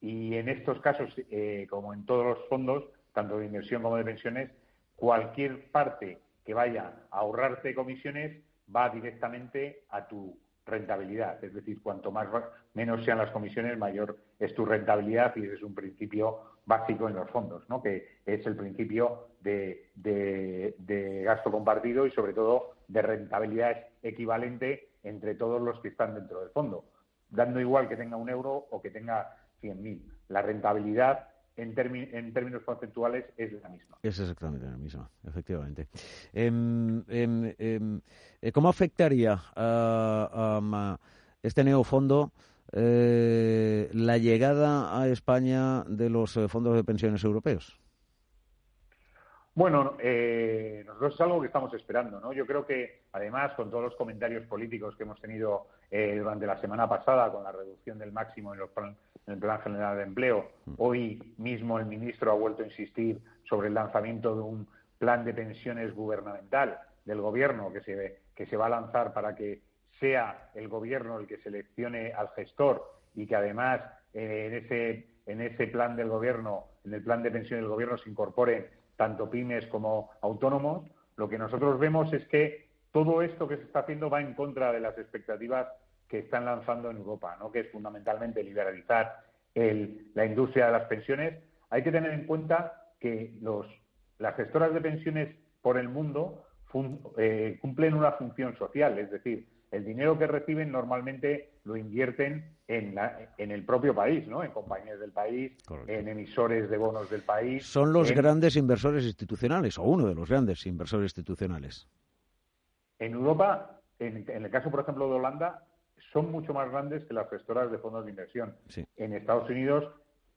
y en estos casos, eh, como en todos los fondos, tanto de inversión como de pensiones, cualquier parte que vaya a ahorrarte comisiones va directamente a tu rentabilidad. Es decir, cuanto más menos sean las comisiones, mayor es tu rentabilidad y ese es un principio básico en los fondos, ¿no? que es el principio de, de, gasto compartido y sobre todo de rentabilidad equivalente entre todos los que están dentro del fondo, dando igual que tenga un euro o que tenga 100.000. La rentabilidad en, en, términos conceptuales es la misma. Es exactamente la misma, efectivamente. Em, em, em, eh, ¿Cómo afectaría a, este neofondo eh, la llegada a España de los eh, fondos de pensiones europeos? Bueno, eh, nosotros es algo que estamos esperando, ¿no? Yo creo que, además, con todos los comentarios políticos que hemos tenido eh, durante la semana pasada, con la reducción del máximo en, el Plan General de Empleo, mm. hoy mismo el ministro ha vuelto a insistir sobre el lanzamiento de un plan de pensiones gubernamental del Gobierno que se, que se va a lanzar para que sea el Gobierno el que seleccione al gestor y que, además, eh, en, ese, en ese plan del Gobierno, en el plan de pensiones del Gobierno, se incorpore tanto pymes como autónomos, lo que nosotros vemos es que todo esto que se está haciendo va en contra de las expectativas que están lanzando en Europa, ¿no? que es fundamentalmente liberalizar la industria de las pensiones. Hay que tener en cuenta que los, las gestoras de pensiones por el mundo eh, cumplen una función social, es decir, el dinero que reciben normalmente lo invierten en, en el propio país, ¿no? En compañías del país, en emisores de bonos del país. Son los grandes inversores institucionales, o uno de los grandes inversores institucionales. En Europa, en, el caso, por ejemplo, de Holanda, son mucho más grandes que las gestoras de fondos de inversión. En Estados Unidos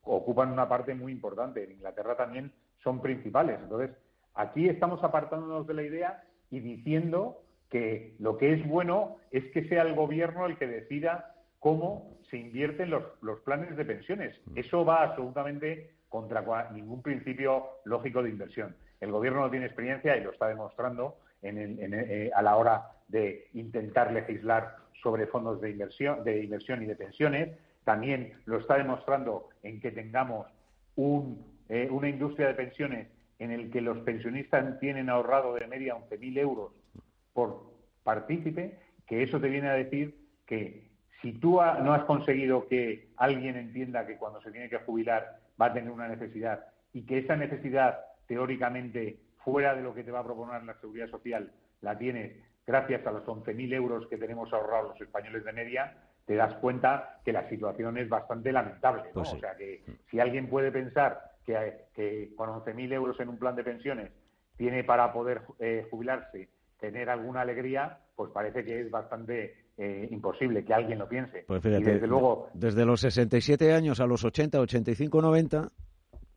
ocupan una parte muy importante. En Inglaterra también son principales. Entonces, aquí estamos apartándonos de la idea y diciendo que lo que es bueno es que sea el gobierno el que decida cómo se invierten los, los planes de pensiones. Mm. Eso va absolutamente contra ningún principio lógico de inversión. El gobierno no tiene experiencia y lo está demostrando eh, a la hora de intentar legislar sobre fondos de inversión, de inversión y de pensiones. También lo está demostrando en que tengamos eh, una industria de pensiones en el que los pensionistas tienen ahorrado de media 11.000 euros por partícipe, que eso te viene a decir que si tú no has conseguido que alguien entienda que cuando se tiene que jubilar va a tener una necesidad y que esa necesidad teóricamente fuera de lo que te va a proponer la seguridad social la tienes gracias a los 11.000 euros que tenemos ahorrados los españoles de media, te das cuenta que la situación es bastante lamentable. Pues o sea que si alguien puede pensar que, que con 11.000 euros en un plan de pensiones tiene para poder eh, jubilarse tener alguna alegría, pues parece que es bastante eh, imposible que alguien lo piense. Pues fíjate, desde luego... Desde los 67 años a los 80, 85, 90,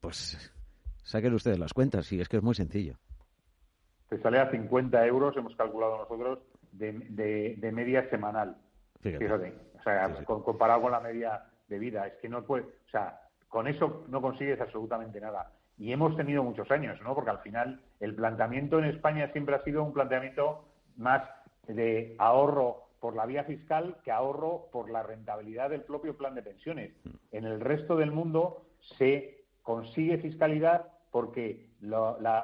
pues saquen ustedes las cuentas, y es que es muy sencillo. Te sale a 50 euros, hemos calculado nosotros, de, de, media semanal. Fíjate. O sea, comparado con la media de vida. Es que no puede... O sea, con eso no consigues absolutamente nada y hemos tenido muchos años, ¿no? Porque al final el planteamiento en España siempre ha sido un planteamiento más de ahorro por la vía fiscal que ahorro por la rentabilidad del propio plan de pensiones. En el resto del mundo se consigue fiscalidad porque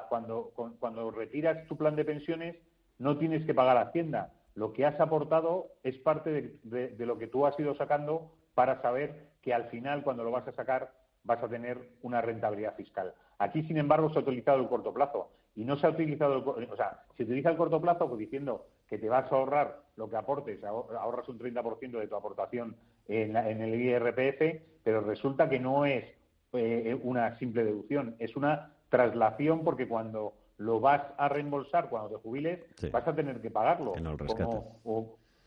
cuando, cuando retiras tu plan de pensiones no tienes que pagar Hacienda. Lo que has aportado es parte de lo que tú has ido sacando para saber que al final, cuando lo vas a sacar, vas a tener una rentabilidad fiscal. Aquí, sin embargo, se ha utilizado el corto plazo y no se ha utilizado, el, o sea, se utiliza el corto plazo pues, diciendo que te vas a ahorrar lo que aportes, ahorras un 30% de tu aportación en, el IRPF, pero resulta que no es eh, una simple deducción, es una traslación porque cuando lo vas a reembolsar cuando te jubiles, vas a tener que pagarlo. En el rescate.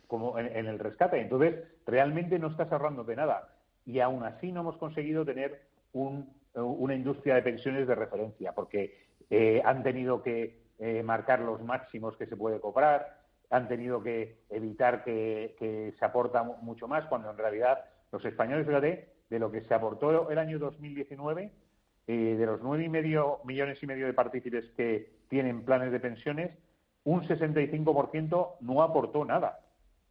Como, en, el rescate. Entonces, realmente no estás ahorrando de nada. Y aún así no hemos conseguido tener un una industria de pensiones de referencia, porque eh, han tenido que eh, marcar los máximos que se puede cobrar, han tenido que evitar que, se aporta mucho más, cuando en realidad los españoles, fíjate, de lo que se aportó el año 2019, eh, de los nueve y medio millones y medio de partícipes que tienen planes de pensiones, un 65% no aportó nada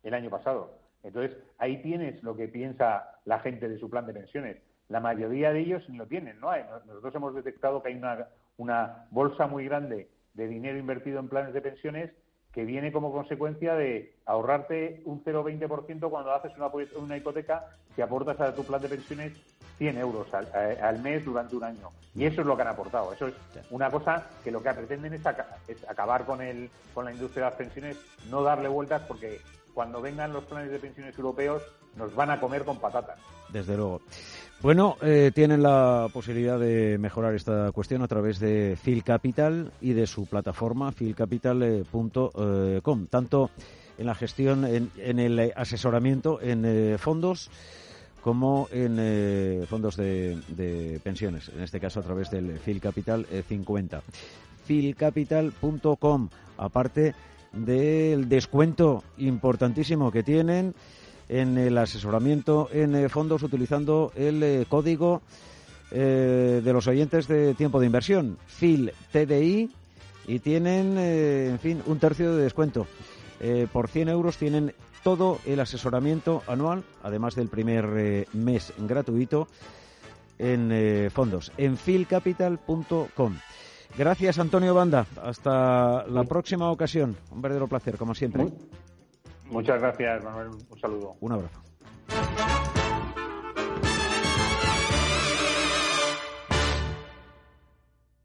el año pasado. Entonces, ahí tienes lo que piensa la gente de su plan de pensiones la mayoría de ellos ni lo tienen. ¿no? Nosotros hemos detectado que hay una, bolsa muy grande de dinero invertido en planes de pensiones que viene como consecuencia de ahorrarte un 0,20% cuando haces una, hipoteca, si aportas a tu plan de pensiones 100 euros al, mes durante un año. Y eso es lo que han aportado. Eso es una cosa que lo que pretenden es, es acabar con, el, con la industria de las pensiones, no darle vueltas porque cuando vengan los planes de pensiones europeos nos van a comer con patatas. Desde luego. Bueno, eh, tienen la posibilidad de mejorar esta cuestión a través de Phil Capital y de su plataforma philcapital.com, tanto en la gestión, en, el asesoramiento en eh, fondos como en eh, fondos de, pensiones, en este caso a través del Phil Capital 50. philcapital.com, aparte del descuento importantísimo que tienen en el asesoramiento en eh, fondos utilizando el eh, código eh, de los oyentes de tiempo de inversión, FIL TDI, y tienen, en fin, un tercio de descuento. por 100 euros tienen todo el asesoramiento anual, además del primer mes gratuito en fondos, en filcapital.com. Gracias, Antonio Banda. Hasta la próxima ocasión. Un verdadero placer, como siempre. Muchas gracias, Manuel. Un saludo. Un abrazo.